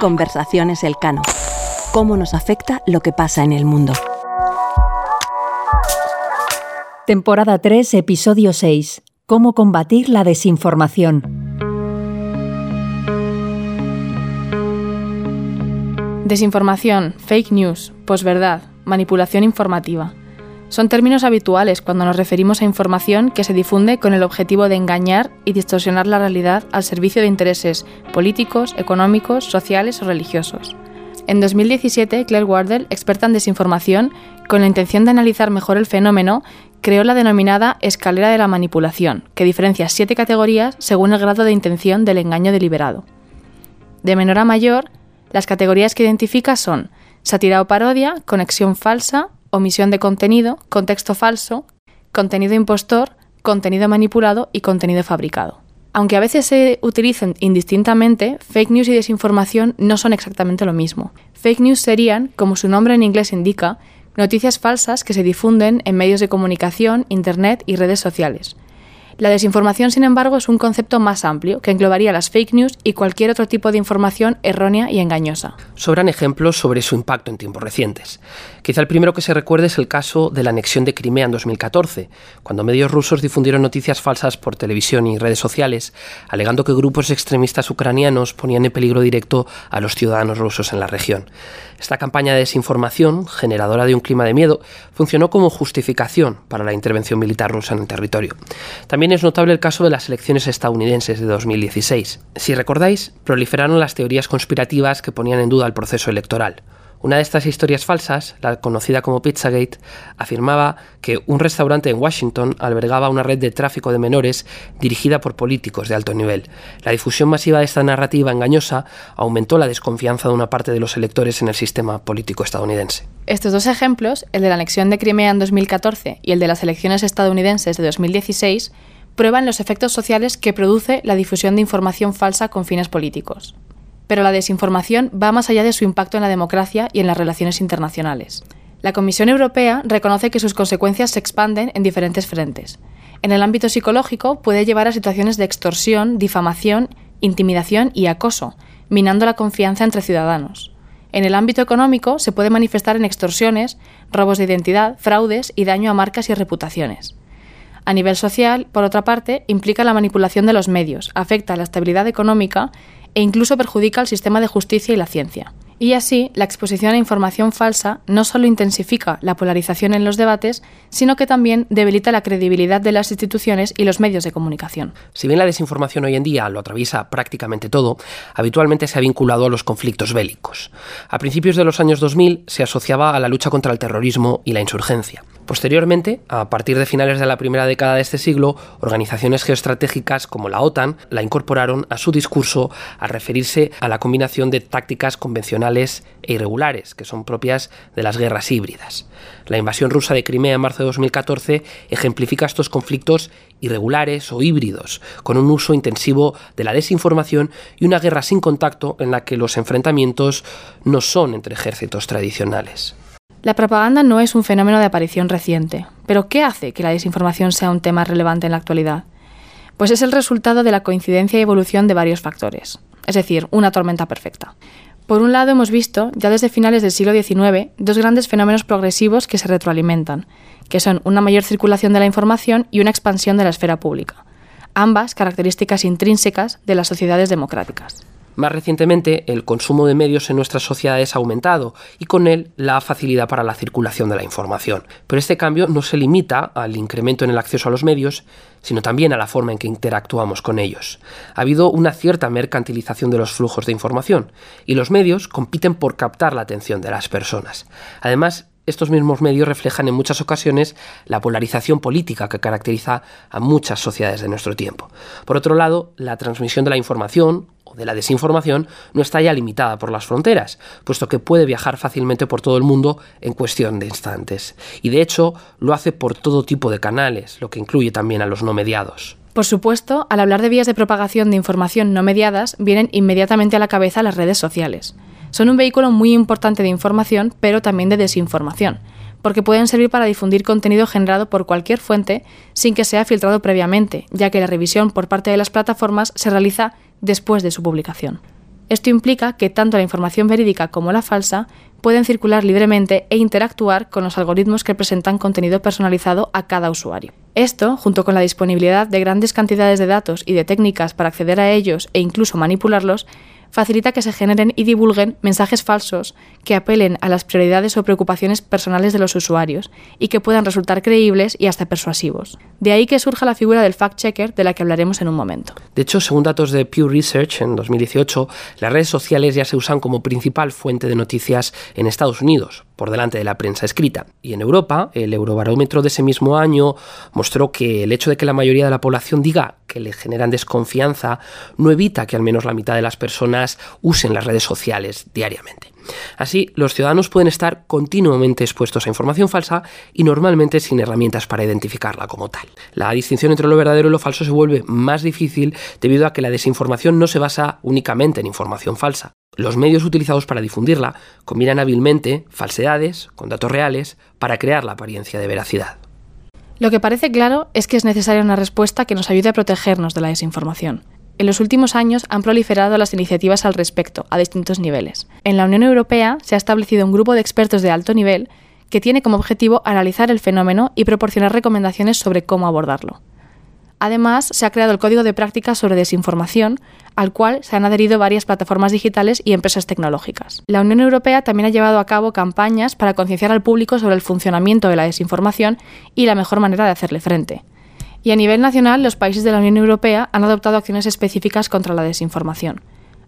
Conversaciones Elcano. ¿Cómo nos afecta lo que pasa en el mundo? Temporada 3, episodio 6. Cómo combatir la desinformación. Desinformación, fake news, posverdad, manipulación informativa. Son términos habituales cuando nos referimos a información que se difunde con el objetivo de engañar y distorsionar la realidad al servicio de intereses políticos, económicos, sociales o religiosos. En 2017, Claire Wardell, experta en desinformación, con la intención de analizar mejor el fenómeno, creó la denominada escalera de la manipulación, que diferencia siete categorías según el grado de intención del engaño deliberado. De menor a mayor, las categorías que identifica son sátira o parodia, conexión falsa, omisión de contenido, contexto falso, contenido impostor, contenido manipulado y contenido fabricado. Aunque a veces se utilicen indistintamente, fake news y desinformación no son exactamente lo mismo. Fake news serían, como su nombre en inglés indica, noticias falsas que se difunden en medios de comunicación, Internet y redes sociales, la desinformación, sin embargo, es un concepto más amplio que englobaría las fake news y cualquier otro tipo de información errónea y engañosa. Sobran ejemplos sobre su impacto en tiempos recientes. Quizá el primero que se recuerde es el caso de la anexión de Crimea en 2014, cuando medios rusos difundieron noticias falsas por televisión y redes sociales, alegando que grupos extremistas ucranianos ponían en peligro directo a los ciudadanos rusos en la región. Esta campaña de desinformación, generadora de un clima de miedo, funcionó como justificación para la intervención militar rusa en el territorio. También es notable el caso de las elecciones estadounidenses de 2016. Si recordáis, proliferaron las teorías conspirativas que ponían en duda el proceso electoral. Una de estas historias falsas, la conocida como Pizzagate, afirmaba que un restaurante en Washington albergaba una red de tráfico de menores dirigida por políticos de alto nivel. La difusión masiva de esta narrativa engañosa aumentó la desconfianza de una parte de los electores en el sistema político estadounidense. Estos dos ejemplos, el de la anexión de Crimea en 2014 y el de las elecciones estadounidenses de 2016, prueban los efectos sociales que produce la difusión de información falsa con fines políticos pero la desinformación va más allá de su impacto en la democracia y en las relaciones internacionales. La Comisión Europea reconoce que sus consecuencias se expanden en diferentes frentes. En el ámbito psicológico puede llevar a situaciones de extorsión, difamación, intimidación y acoso, minando la confianza entre ciudadanos. En el ámbito económico se puede manifestar en extorsiones, robos de identidad, fraudes y daño a marcas y reputaciones. A nivel social, por otra parte, implica la manipulación de los medios, afecta a la estabilidad económica e incluso perjudica al sistema de justicia y la ciencia. Y así, la exposición a información falsa no solo intensifica la polarización en los debates, sino que también debilita la credibilidad de las instituciones y los medios de comunicación. Si bien la desinformación hoy en día lo atraviesa prácticamente todo, habitualmente se ha vinculado a los conflictos bélicos. A principios de los años 2000 se asociaba a la lucha contra el terrorismo y la insurgencia. Posteriormente, a partir de finales de la primera década de este siglo, organizaciones geoestratégicas como la OTAN la incorporaron a su discurso al referirse a la combinación de tácticas convencionales e irregulares, que son propias de las guerras híbridas. La invasión rusa de Crimea en marzo de 2014 ejemplifica estos conflictos irregulares o híbridos, con un uso intensivo de la desinformación y una guerra sin contacto en la que los enfrentamientos no son entre ejércitos tradicionales. La propaganda no es un fenómeno de aparición reciente, pero ¿qué hace que la desinformación sea un tema relevante en la actualidad? Pues es el resultado de la coincidencia y evolución de varios factores, es decir, una tormenta perfecta. Por un lado hemos visto, ya desde finales del siglo XIX, dos grandes fenómenos progresivos que se retroalimentan, que son una mayor circulación de la información y una expansión de la esfera pública, ambas características intrínsecas de las sociedades democráticas. Más recientemente, el consumo de medios en nuestras sociedades ha aumentado y con él la facilidad para la circulación de la información. Pero este cambio no se limita al incremento en el acceso a los medios, sino también a la forma en que interactuamos con ellos. Ha habido una cierta mercantilización de los flujos de información y los medios compiten por captar la atención de las personas. Además, estos mismos medios reflejan en muchas ocasiones la polarización política que caracteriza a muchas sociedades de nuestro tiempo. Por otro lado, la transmisión de la información de la desinformación no está ya limitada por las fronteras, puesto que puede viajar fácilmente por todo el mundo en cuestión de instantes. Y de hecho lo hace por todo tipo de canales, lo que incluye también a los no mediados. Por supuesto, al hablar de vías de propagación de información no mediadas, vienen inmediatamente a la cabeza las redes sociales. Son un vehículo muy importante de información, pero también de desinformación, porque pueden servir para difundir contenido generado por cualquier fuente sin que sea filtrado previamente, ya que la revisión por parte de las plataformas se realiza después de su publicación. Esto implica que tanto la información verídica como la falsa pueden circular libremente e interactuar con los algoritmos que presentan contenido personalizado a cada usuario. Esto, junto con la disponibilidad de grandes cantidades de datos y de técnicas para acceder a ellos e incluso manipularlos, facilita que se generen y divulguen mensajes falsos que apelen a las prioridades o preocupaciones personales de los usuarios y que puedan resultar creíbles y hasta persuasivos. De ahí que surja la figura del fact-checker de la que hablaremos en un momento. De hecho, según datos de Pew Research en 2018, las redes sociales ya se usan como principal fuente de noticias en Estados Unidos, por delante de la prensa escrita. Y en Europa, el Eurobarómetro de ese mismo año mostró que el hecho de que la mayoría de la población diga que le generan desconfianza no evita que al menos la mitad de las personas usen las redes sociales diariamente. Así, los ciudadanos pueden estar continuamente expuestos a información falsa y normalmente sin herramientas para identificarla como tal. La distinción entre lo verdadero y lo falso se vuelve más difícil debido a que la desinformación no se basa únicamente en información falsa. Los medios utilizados para difundirla combinan hábilmente falsedades con datos reales para crear la apariencia de veracidad. Lo que parece claro es que es necesaria una respuesta que nos ayude a protegernos de la desinformación. En los últimos años han proliferado las iniciativas al respecto, a distintos niveles. En la Unión Europea se ha establecido un grupo de expertos de alto nivel que tiene como objetivo analizar el fenómeno y proporcionar recomendaciones sobre cómo abordarlo. Además, se ha creado el Código de Prácticas sobre Desinformación, al cual se han adherido varias plataformas digitales y empresas tecnológicas. La Unión Europea también ha llevado a cabo campañas para concienciar al público sobre el funcionamiento de la desinformación y la mejor manera de hacerle frente. Y a nivel nacional, los países de la Unión Europea han adoptado acciones específicas contra la desinformación.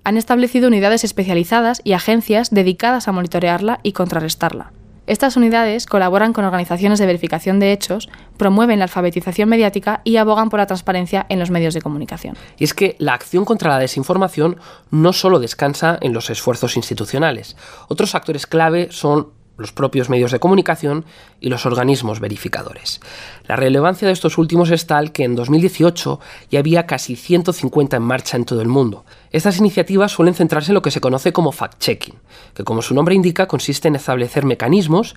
Han establecido unidades especializadas y agencias dedicadas a monitorearla y contrarrestarla. Estas unidades colaboran con organizaciones de verificación de hechos, promueven la alfabetización mediática y abogan por la transparencia en los medios de comunicación. Y es que la acción contra la desinformación no solo descansa en los esfuerzos institucionales. Otros actores clave son los propios medios de comunicación y los organismos verificadores. La relevancia de estos últimos es tal que en 2018 ya había casi 150 en marcha en todo el mundo. Estas iniciativas suelen centrarse en lo que se conoce como fact-checking, que como su nombre indica consiste en establecer mecanismos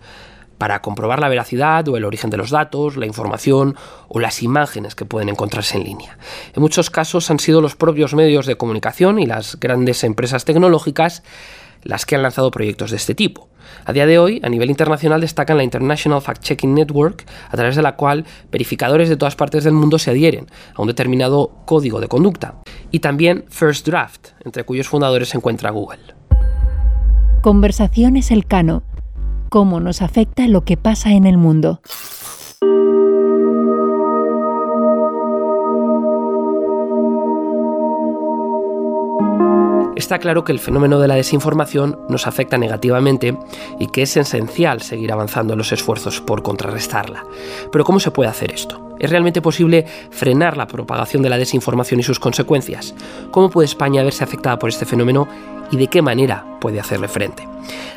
para comprobar la veracidad o el origen de los datos, la información o las imágenes que pueden encontrarse en línea. En muchos casos han sido los propios medios de comunicación y las grandes empresas tecnológicas las que han lanzado proyectos de este tipo. A día de hoy, a nivel internacional, destacan la International Fact-Checking Network, a través de la cual verificadores de todas partes del mundo se adhieren a un determinado código de conducta, y también First Draft, entre cuyos fundadores se encuentra Google. Conversaciones Elcano. ¿Cómo nos afecta lo que pasa en el mundo? Está claro que el fenómeno de la desinformación nos afecta negativamente y que es esencial seguir avanzando en los esfuerzos por contrarrestarla. Pero ¿cómo se puede hacer esto? ¿Es realmente posible frenar la propagación de la desinformación y sus consecuencias? ¿Cómo puede España verse afectada por este fenómeno y de qué manera puede hacerle frente?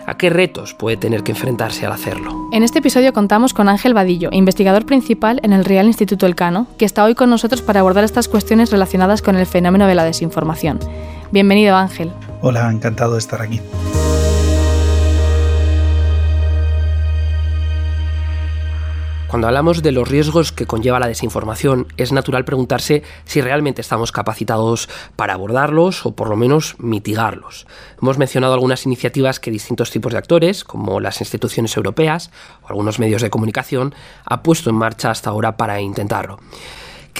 ¿A qué retos puede tener que enfrentarse al hacerlo? En este episodio contamos con Ángel Vadillo, investigador principal en el Real Instituto Elcano, que está hoy con nosotros para abordar estas cuestiones relacionadas con el fenómeno de la desinformación. Bienvenido Ángel. Hola, encantado de estar aquí. Cuando hablamos de los riesgos que conlleva la desinformación, es natural preguntarse si realmente estamos capacitados para abordarlos o por lo menos mitigarlos. Hemos mencionado algunas iniciativas que distintos tipos de actores, como las instituciones europeas o algunos medios de comunicación, han puesto en marcha hasta ahora para intentarlo.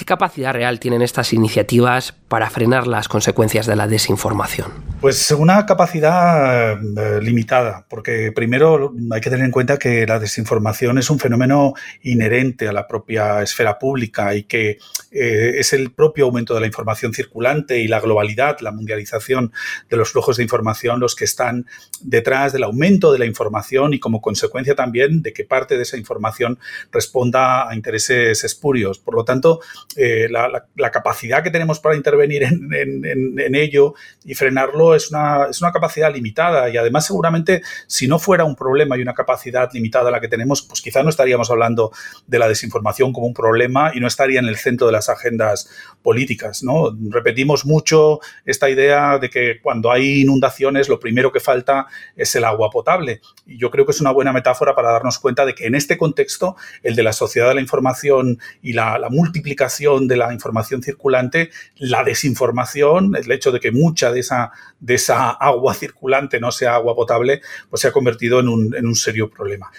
¿Qué capacidad real tienen estas iniciativas para frenar las consecuencias de la desinformación? Pues una capacidad eh, limitada, porque primero hay que tener en cuenta que la desinformación es un fenómeno inherente a la propia esfera pública y que eh, es el propio aumento de la información circulante y la globalidad, la mundialización de los flujos de información los que están detrás del aumento de la información y como consecuencia también de que parte de esa información responda a intereses espurios. Por lo tanto, eh, la, capacidad que tenemos para intervenir en, ello y frenarlo es una, es una capacidad limitada y además seguramente si no fuera un problema y una capacidad limitada la que tenemos, pues quizá no estaríamos hablando de la desinformación como un problema y no estaría en el centro de las agendas políticas. ¿no? Repetimos mucho esta idea de que cuando hay inundaciones lo primero que falta es el agua potable. Y yo creo que es una buena metáfora para darnos cuenta de que en este contexto, el de la sociedad de la información y la multiplicación de la información circulante, la desinformación, el hecho de que mucha de esa, de esa agua circulante no sea agua potable, pues se ha convertido en un, en un serio problema.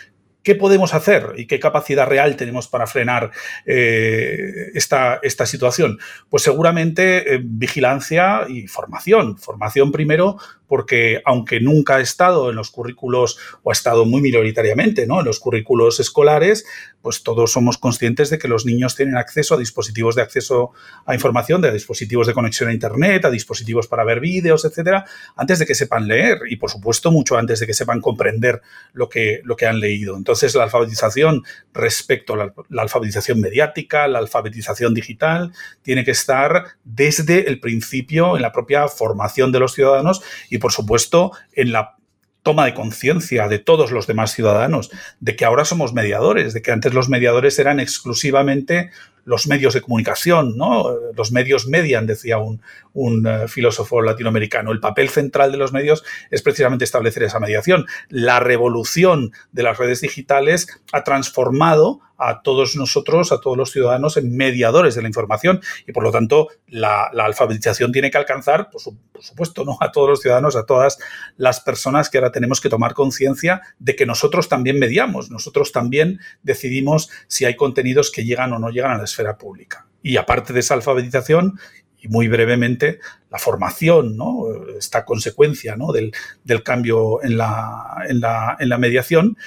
¿Qué podemos hacer y qué capacidad real tenemos para frenar eh, esta, esta, situación? Pues seguramente eh, vigilancia y formación. Formación primero porque aunque nunca ha estado en los currículos o ha estado muy minoritariamente ¿no? en los currículos escolares, pues todos somos conscientes de que los niños tienen acceso a dispositivos de acceso a información, de dispositivos de conexión a Internet, a dispositivos para ver vídeos, etcétera, antes de que sepan leer y, por supuesto, mucho antes de que sepan comprender lo que, lo que han leído. Entonces, la alfabetización respecto a la, la alfabetización mediática, la alfabetización digital, tiene que estar desde el principio en la propia formación de los ciudadanos y por supuesto, en la toma de conciencia de todos los demás ciudadanos, de que ahora somos mediadores, de que antes los mediadores eran exclusivamente los medios de comunicación, ¿no? Los medios median, decía un, un uh, filósofo latinoamericano. El papel central de los medios es precisamente establecer esa mediación. La revolución de las redes digitales ha transformado a todos nosotros, a todos los ciudadanos, en mediadores de la información y por lo tanto la, alfabetización tiene que alcanzar, por, por, supuesto, ¿no? a todos los ciudadanos, a todas las personas que ahora tenemos que tomar conciencia de que nosotros también mediamos, nosotros también decidimos si hay contenidos que llegan o no llegan a la esfera pública. Y aparte de esa alfabetización, y muy brevemente, la formación, ¿no? esta consecuencia ¿no? del, del, cambio en la, en, la, en la, mediación,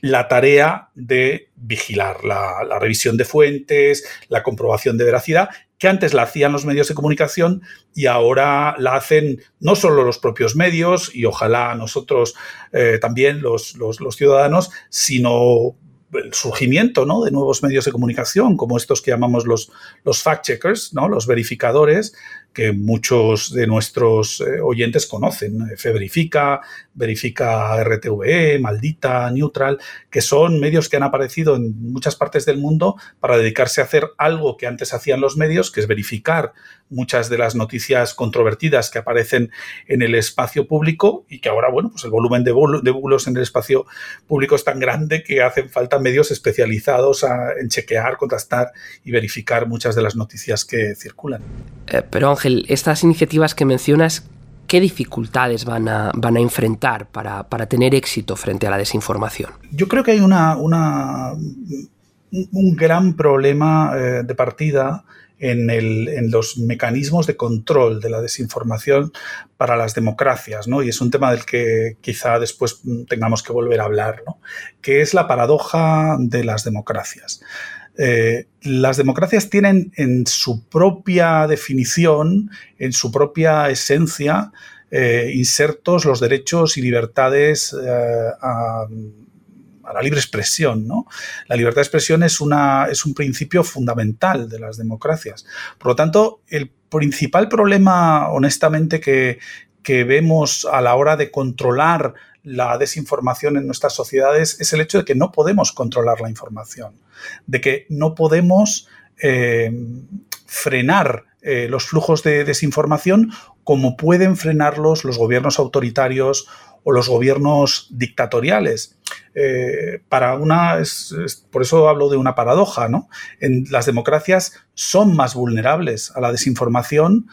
la tarea de vigilar la, revisión de fuentes, la comprobación de veracidad, que antes la hacían los medios de comunicación y ahora la hacen no solo los propios medios y ojalá nosotros eh, también los, los ciudadanos, sino el surgimiento ¿no? de nuevos medios de comunicación, como estos que llamamos los, los fact-checkers, ¿no? los verificadores, que muchos de nuestros eh, oyentes conocen. Fe Verifica, Verifica RTVE, Maldita, Neutral, que son medios que han aparecido en muchas partes del mundo para dedicarse a hacer algo que antes hacían los medios, que es verificar muchas de las noticias controvertidas que aparecen en el espacio público y que ahora, bueno, pues el volumen de, bulos en el espacio público es tan grande que hacen falta medios especializados en chequear, contrastar y verificar muchas de las noticias que circulan. Eh, pero Estas iniciativas que mencionas, ¿qué dificultades van a, enfrentar para, tener éxito frente a la desinformación? Yo creo que hay un gran problema eh, de partida en, en, los mecanismos de control de la desinformación para las democracias, ¿no? Y es un tema del que quizá después tengamos que volver a hablar, ¿no? Que es la paradoja de las democracias. Eh, las democracias tienen en su propia definición, en su propia esencia, eh, insertos los derechos y libertades eh, a, la libre expresión. ¿no? La libertad de expresión es, una, es un principio fundamental de las democracias. Por lo tanto, el principal problema, honestamente, que, que vemos a la hora de controlar la desinformación en nuestras sociedades es el hecho de que no podemos controlar la información, de que no podemos eh, frenar eh, los flujos de desinformación como pueden frenarlos los gobiernos autoritarios o los gobiernos dictatoriales. Eh, para una, por eso hablo de una paradoja, ¿no? En las democracias son más vulnerables a la desinformación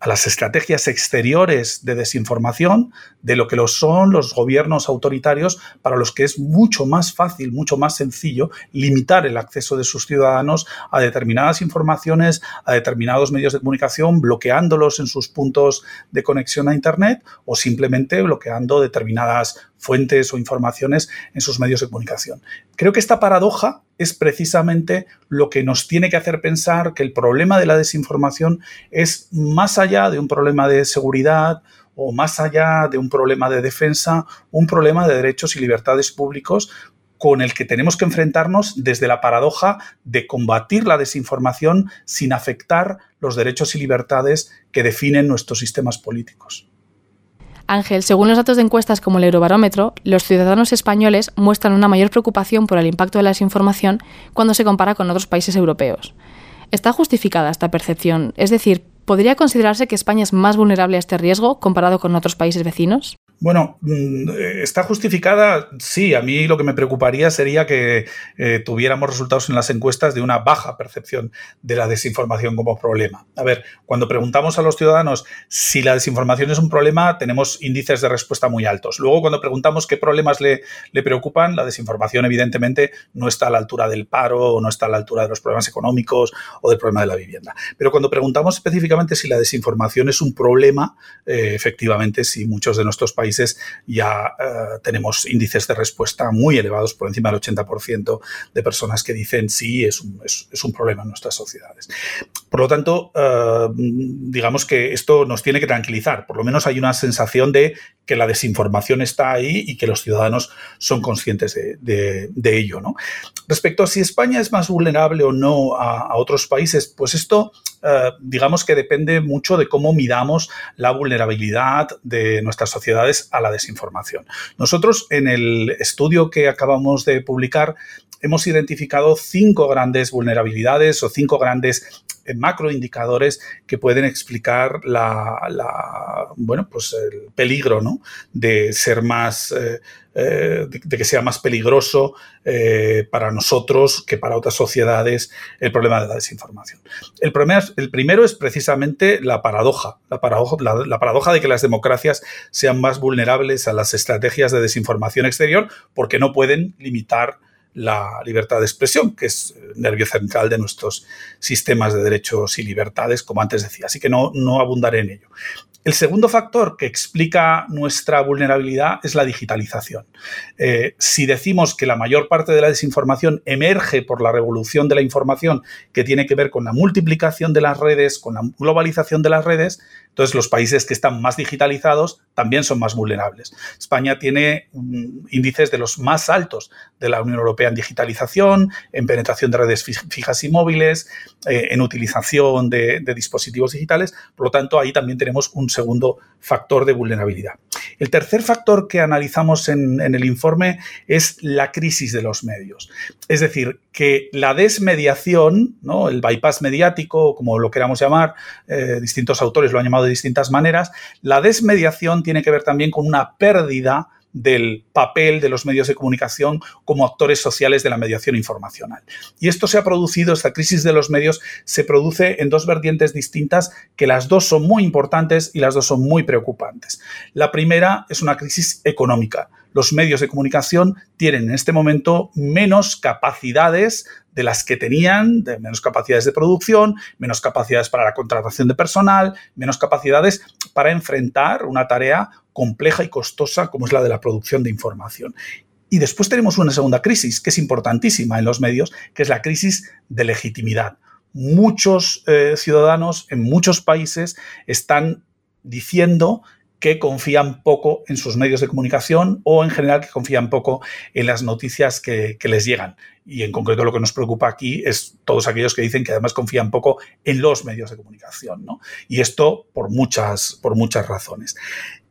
a las estrategias exteriores de desinformación de lo que lo son los gobiernos autoritarios para los que es mucho más fácil, mucho más sencillo limitar el acceso de sus ciudadanos a determinadas informaciones, a determinados medios de comunicación, bloqueándolos en sus puntos de conexión a Internet o simplemente bloqueando determinadas fuentes o informaciones en sus medios de comunicación. Creo que esta paradoja es precisamente lo que nos tiene que hacer pensar que el problema de la desinformación es más allá de un problema de seguridad o más allá de un problema de defensa, un problema de derechos y libertades públicos con el que tenemos que enfrentarnos desde la paradoja de combatir la desinformación sin afectar los derechos y libertades que definen nuestros sistemas políticos. Ángel, según los datos de encuestas como el Eurobarómetro, los ciudadanos españoles muestran una mayor preocupación por el impacto de la desinformación cuando se compara con otros países europeos. ¿Está justificada esta percepción? Es decir, ¿podría considerarse que España es más vulnerable a este riesgo comparado con otros países vecinos? Bueno, mm, está justificada, sí. A mí lo que me preocuparía sería que eh, tuviéramos resultados en las encuestas de una baja percepción de la desinformación como problema. A ver, cuando preguntamos a los ciudadanos si la desinformación es un problema, tenemos índices de respuesta muy altos. Luego, cuando preguntamos qué problemas le, preocupan, la desinformación evidentemente no está a la altura del paro o no está a la altura de los problemas económicos o del problema de la vivienda. Pero cuando preguntamos específicamente si la desinformación es un problema, eh, efectivamente, sí, muchos de nuestros países ya eh, tenemos índices de respuesta muy elevados, por encima del 80% de personas que dicen sí, es un, es, un, problema en nuestras sociedades. Por lo tanto, eh, digamos que esto nos tiene que tranquilizar. Por lo menos hay una sensación de que la desinformación está ahí y que los ciudadanos son conscientes de, ello. Respecto a si España es más vulnerable o no a, otros países, pues esto eh, digamos que depende mucho de cómo midamos la vulnerabilidad de nuestras sociedades a la desinformación. Nosotros en el estudio que acabamos de publicar hemos identificado cinco grandes vulnerabilidades o cinco grandes eh, macroindicadores que pueden explicar la, bueno, pues el peligro ¿no? de ser más, eh, eh, de, que sea más peligroso para nosotros que para otras sociedades el problema de la desinformación. El, primero es precisamente la la paradoja, la paradoja de que las democracias sean más vulnerables a las estrategias de desinformación exterior porque no pueden limitar la libertad de expresión, que es el nervio central de nuestros sistemas de derechos y libertades, como antes decía. Así que no, no abundaré en ello. El segundo factor que explica nuestra vulnerabilidad es la digitalización. Eh, si decimos que la mayor parte de la desinformación emerge por la revolución de la información que tiene que ver con la multiplicación de las redes, con la globalización de las redes, entonces los países que están más digitalizados también son más vulnerables. España tiene índices de los más altos de la Unión Europea en digitalización, en penetración de redes fijas y móviles, eh, en utilización de, de dispositivos digitales. Por lo tanto, ahí también tenemos un segundo factor de vulnerabilidad. El tercer factor que analizamos en, el informe es la crisis de los medios. Es decir, que la desmediación, ¿no? el bypass mediático, como lo queramos llamar, eh, distintos autores lo han llamado de distintas maneras, la desmediación tiene que ver también con una pérdida del papel de los medios de comunicación como actores sociales de la mediación informacional. Y esto se ha producido, esta crisis de los medios se produce en dos vertientes distintas que las dos son muy importantes y las dos son muy preocupantes. La primera es una crisis económica. Los medios de comunicación tienen en este momento menos capacidades de las que tenían, menos capacidades de producción, menos capacidades para la contratación de personal, menos capacidades para enfrentar una tarea compleja y costosa como es la de la producción de información. Y después tenemos una segunda crisis que es importantísima en los medios, que es la crisis de legitimidad. Muchos eh, ciudadanos en muchos países están diciendo que confían poco en sus medios de comunicación o en general que confían poco en las noticias que, les llegan. Y en concreto lo que nos preocupa aquí es todos aquellos que dicen que además confían poco en los medios de comunicación. Y esto por muchas, por muchas razones.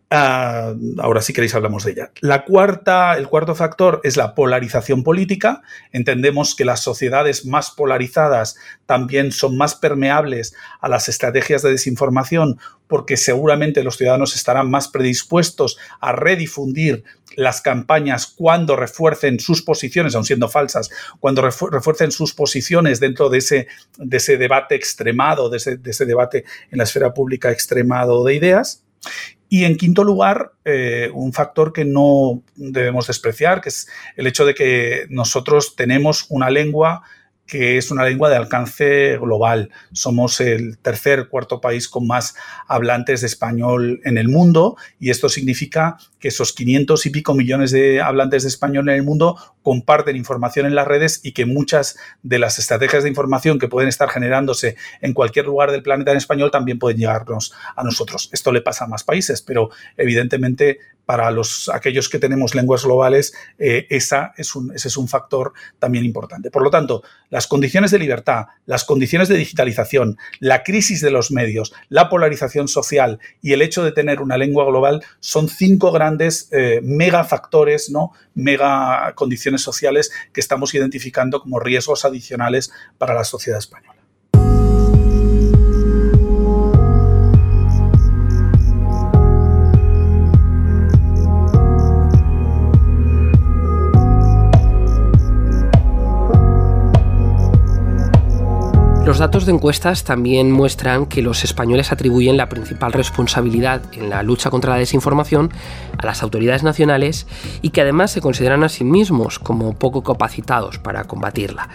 Ah, ahora si queréis hablamos de ella. La cuarta, el cuarto factor es la polarización política. Entendemos que las sociedades más polarizadas también son más permeables a las estrategias de desinformación porque seguramente los ciudadanos estarán más predispuestos a redifundir las campañas cuando refuercen sus posiciones, aun siendo falsas, cuando refuercen sus posiciones dentro de ese, de ese debate extremado, de ese, de ese debate en la esfera pública extremado de ideas. Y en quinto lugar, eh, un factor que no debemos despreciar, que es el hecho de que nosotros tenemos una lengua que es una lengua de alcance global. Somos el tercer, cuarto país con más hablantes de español en el mundo y esto significa que esos 500 y pico millones de hablantes de español en el mundo comparten información en las redes y que muchas de las estrategias de información que pueden estar generándose en cualquier lugar del planeta en español también pueden llegarnos a nosotros. Esto le pasa a más países, pero evidentemente para los, aquellos que tenemos lenguas globales, eh, esa es un, ese es un factor también importante. Por lo tanto, las condiciones de libertad, las condiciones de digitalización, la crisis de los medios, la polarización social y el hecho de tener una lengua global son cinco grandes eh, mega factores, ¿no? mega condiciones sociales que estamos identificando como riesgos adicionales para la sociedad española. Los datos de encuestas también muestran que los españoles atribuyen la principal responsabilidad en la lucha contra la desinformación a las autoridades nacionales y que además se consideran a sí mismos como poco capacitados para combatirla.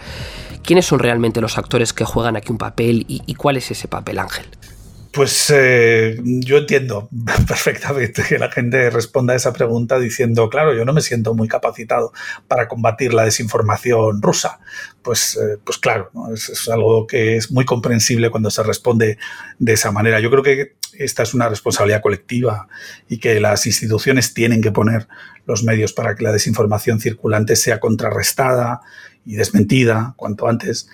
¿Quiénes son realmente los actores que juegan aquí un papel y, cuál es ese papel, Ángel? Pues eh, yo entiendo perfectamente que la gente responda a esa pregunta diciendo, claro, yo no me siento muy capacitado para combatir la desinformación rusa. Pues, eh, pues claro, es, algo que es muy comprensible cuando se responde de esa manera. Yo creo que esta es una responsabilidad colectiva y que las instituciones tienen que poner los medios para que la desinformación circulante sea contrarrestada y desmentida cuanto antes,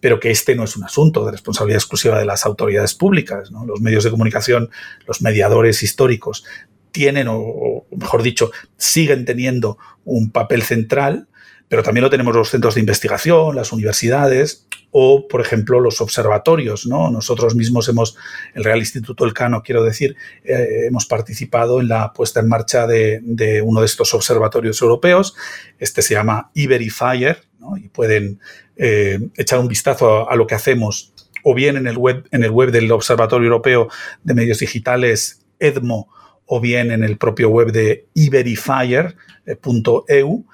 pero que este no es un asunto de responsabilidad exclusiva de las autoridades públicas. Los medios de comunicación, los mediadores históricos, tienen, o, mejor dicho, siguen teniendo un papel central, pero también lo tenemos los centros de investigación, las universidades o, por ejemplo, los observatorios. ¿no? Nosotros mismos hemos, el Real Instituto Elcano, quiero decir, eh, hemos participado en la puesta en marcha de, de, uno de estos observatorios europeos. Este se llama Iberifier, y pueden eh, echar un vistazo a, lo que hacemos o bien en el, web, en el web del Observatorio Europeo de Medios Digitales, EDMO, o bien en el propio web de iberifier.eu,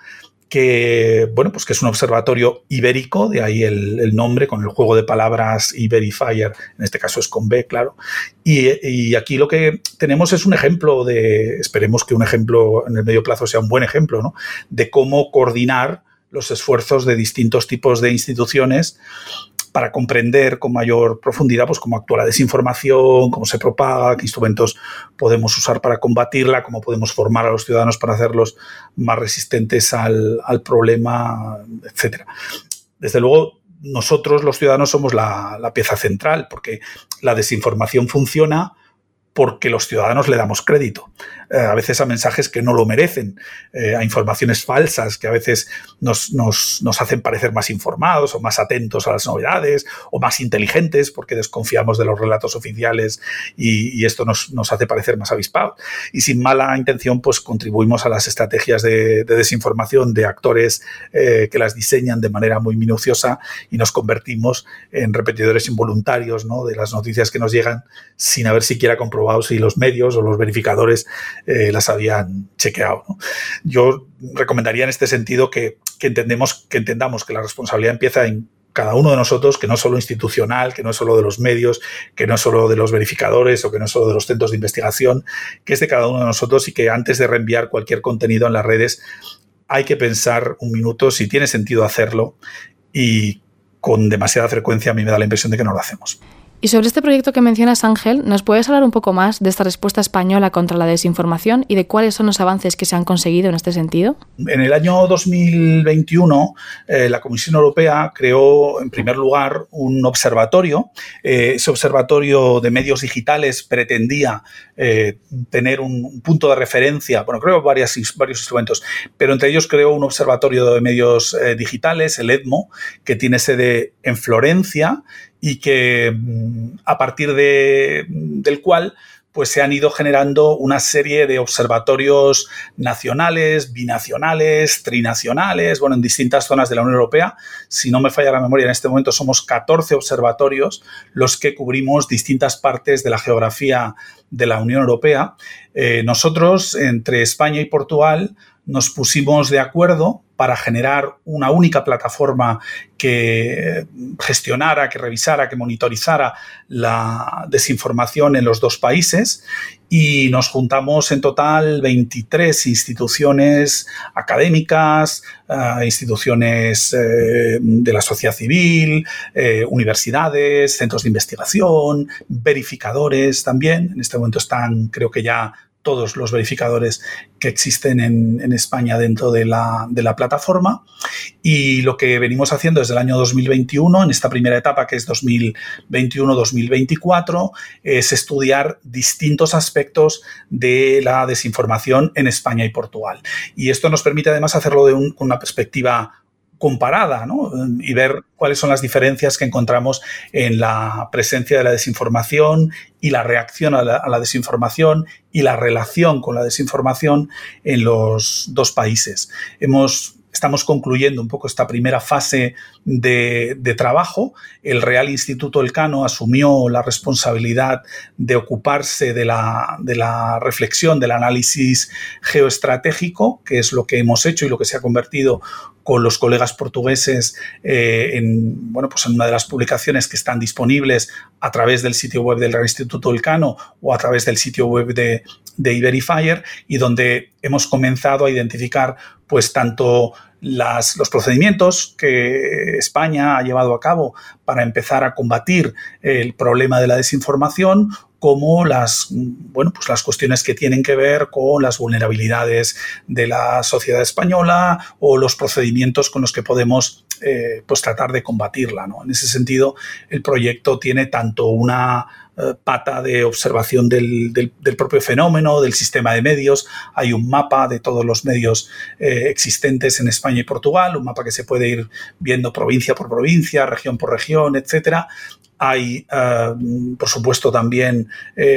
que, bueno, pues que es un observatorio ibérico, de ahí el, nombre, con el juego de palabras Iberifier, en este caso es con B, claro. Y, y, aquí lo que tenemos es un ejemplo de, esperemos que un ejemplo en el medio plazo sea un buen ejemplo, ¿no? De cómo coordinar los esfuerzos de distintos tipos de instituciones para comprender con mayor profundidad pues, cómo actúa la desinformación, cómo se propaga, qué instrumentos podemos usar para combatirla, cómo podemos formar a los ciudadanos para hacerlos más resistentes al, problema, etc. Desde luego, nosotros los ciudadanos somos la, la pieza central, porque la desinformación funciona porque los ciudadanos le damos crédito. Eh, a veces a mensajes que no lo merecen, eh, a informaciones falsas que a veces nos, hacen parecer más informados o más atentos a las novedades o más inteligentes porque desconfiamos de los relatos oficiales y, esto nos, hace parecer más avispados. Y sin mala intención, pues contribuimos a las estrategias de, desinformación de actores eh, que las diseñan de manera muy minuciosa y nos convertimos en repetidores involuntarios de las noticias que nos llegan sin haber siquiera comprobado si los medios o los verificadores eh, las habían chequeado. Yo recomendaría en este sentido que, entendemos, que entendamos que la responsabilidad empieza en cada uno de nosotros, que no es solo institucional, que no es solo de los medios, que no es solo de los verificadores o que no es solo de los centros de investigación, que es de cada uno de nosotros y que antes de reenviar cualquier contenido en las redes hay que pensar un minuto si tiene sentido hacerlo y con demasiada frecuencia a mí me da la impresión de que no lo hacemos. Y sobre este proyecto que mencionas, Ángel, ¿nos puedes hablar un poco más de esta respuesta española contra la desinformación y de cuáles son los avances que se han conseguido en este sentido? En el año 2021, eh, la Comisión Europea creó, en primer lugar, un observatorio. Eh, ese observatorio de medios digitales pretendía eh, tener un, punto de referencia, bueno, creo varios, varios instrumentos, pero entre ellos creó un observatorio de medios digitales, el EDMO, que tiene sede en Florencia y que mm, a partir de, del cual pues se han ido generando una serie de observatorios nacionales, binacionales, trinacionales, bueno, en distintas zonas de la Unión Europea. Si no me falla la memoria, en este momento somos 14 observatorios los que cubrimos distintas partes de la geografía de la Unión Europea. Eh, nosotros, entre España y Portugal, nos pusimos de acuerdo para generar una única plataforma que gestionara, que revisara, que monitorizara la desinformación en los dos países y nos juntamos en total 23 instituciones académicas, eh, instituciones eh, de la sociedad civil, eh, universidades, centros de investigación, verificadores también. En este momento están, creo que ya todos los verificadores que existen en, España dentro de la, plataforma. Y lo que venimos haciendo desde el año 2021, en esta primera etapa que es 2021-2024, es estudiar distintos aspectos de la desinformación en España y Portugal. Y esto nos permite además hacerlo de con una perspectiva comparada y ver cuáles son las diferencias que encontramos en la presencia de la desinformación y la reacción a la, desinformación y la relación con la desinformación en los dos países. Hemos estamos concluyendo un poco esta primera fase de, trabajo. El Real Instituto Elcano asumió la responsabilidad de ocuparse de la, de la, reflexión, del análisis geoestratégico, que es lo que hemos hecho y lo que se ha convertido con los colegas portugueses eh, en, bueno, pues en una de las publicaciones que están disponibles a través del sitio web del Real Instituto Elcano o a través del sitio web de, de y donde hemos comenzado a identificar pues tanto las, los procedimientos que España ha llevado a cabo para empezar a combatir el problema de la desinformación como las, bueno, pues las cuestiones que tienen que ver con las vulnerabilidades de la sociedad española o los procedimientos con los que podemos eh, pues tratar de combatirla. En ese sentido, el proyecto tiene tanto una eh, pata de observación del, propio fenómeno, del sistema de medios. Hay un mapa de todos los medios eh, existentes en España y Portugal, un mapa que se puede ir viendo provincia por provincia, región por región, etcétera. Hay, eh, por supuesto, también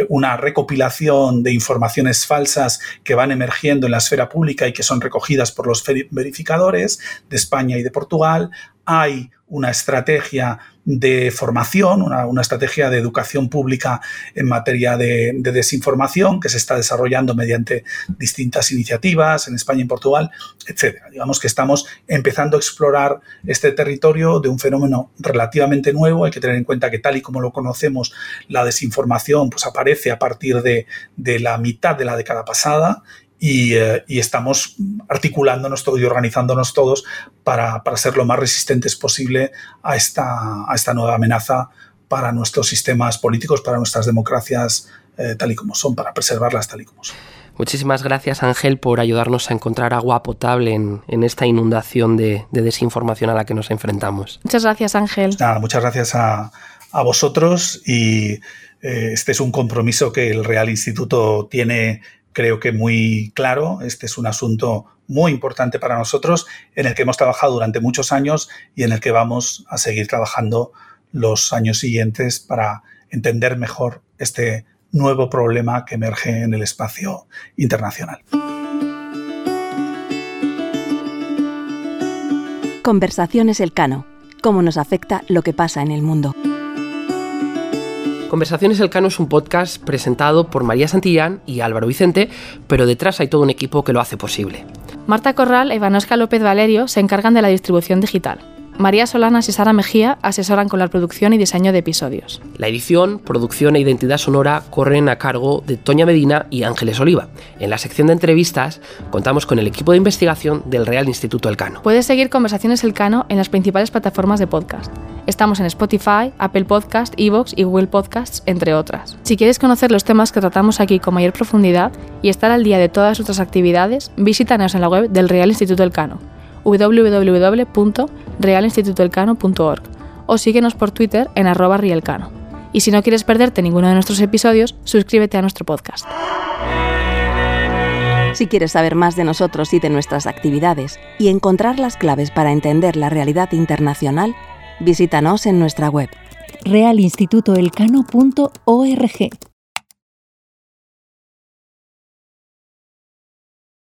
una recopilación de informaciones falsas que van emergiendo en la esfera pública y que son recogidas por los verificadores de España y de Portugal. Hay una estrategia de formación, una, estrategia de educación pública en materia de, desinformación que se está desarrollando mediante distintas iniciativas en España y en Portugal, etc. Digamos que estamos empezando a explorar este territorio de un fenómeno relativamente nuevo. Hay que tener en cuenta que tal y como lo conocemos, la desinformación pues, aparece a partir de, de la mitad de la década pasada eh, y, estamos articulándonos todo y organizándonos todos para, ser lo más resistentes posible a esta, a esta nueva amenaza para nuestros sistemas políticos, para nuestras democracias eh, tal y como son, para preservarlas tal y como son. Muchísimas gracias Ángel por ayudarnos a encontrar agua potable en, esta inundación de, desinformación a la que nos enfrentamos. Muchas gracias Ángel. muchas gracias a, vosotros y eh, este es un compromiso que el Real Instituto tiene creo que muy claro. Este es un asunto muy importante para nosotros en el que hemos trabajado durante muchos años y en el que vamos a seguir trabajando los años siguientes para entender mejor este nuevo problema que emerge en el espacio internacional. Conversaciones Elcano. ¿Cómo nos afecta lo que pasa en el mundo? Conversaciones Elcano es un podcast presentado por María Santillán y Álvaro Vicente, pero detrás hay todo un equipo que lo hace posible. Marta Corral e Ivanosca López Valerio se encargan de la distribución digital. María Solanas y Sara Mejía asesoran con la producción y diseño de episodios. La edición, producción e identidad sonora corren a cargo de Toña Medina y Ángeles Oliva. En la sección de entrevistas contamos con el equipo de investigación del Real Instituto Elcano. Puedes seguir Conversaciones Elcano en las principales plataformas de podcast. Estamos en Spotify, Apple Podcast, Evox y Google Podcasts, entre otras. Si quieres conocer los temas que tratamos aquí con mayor profundidad y estar al día de todas nuestras actividades, visítanos en la web del Real Instituto Elcano www.realinstitutoelcano.org o síguenos por Twitter en arroba rielcano. Y si no quieres perderte ninguno de nuestros episodios, suscríbete a nuestro podcast. Si quieres saber más de nosotros y de nuestras actividades y encontrar las claves para entender la realidad internacional, visítanos en nuestra web realinstitutoelcano.org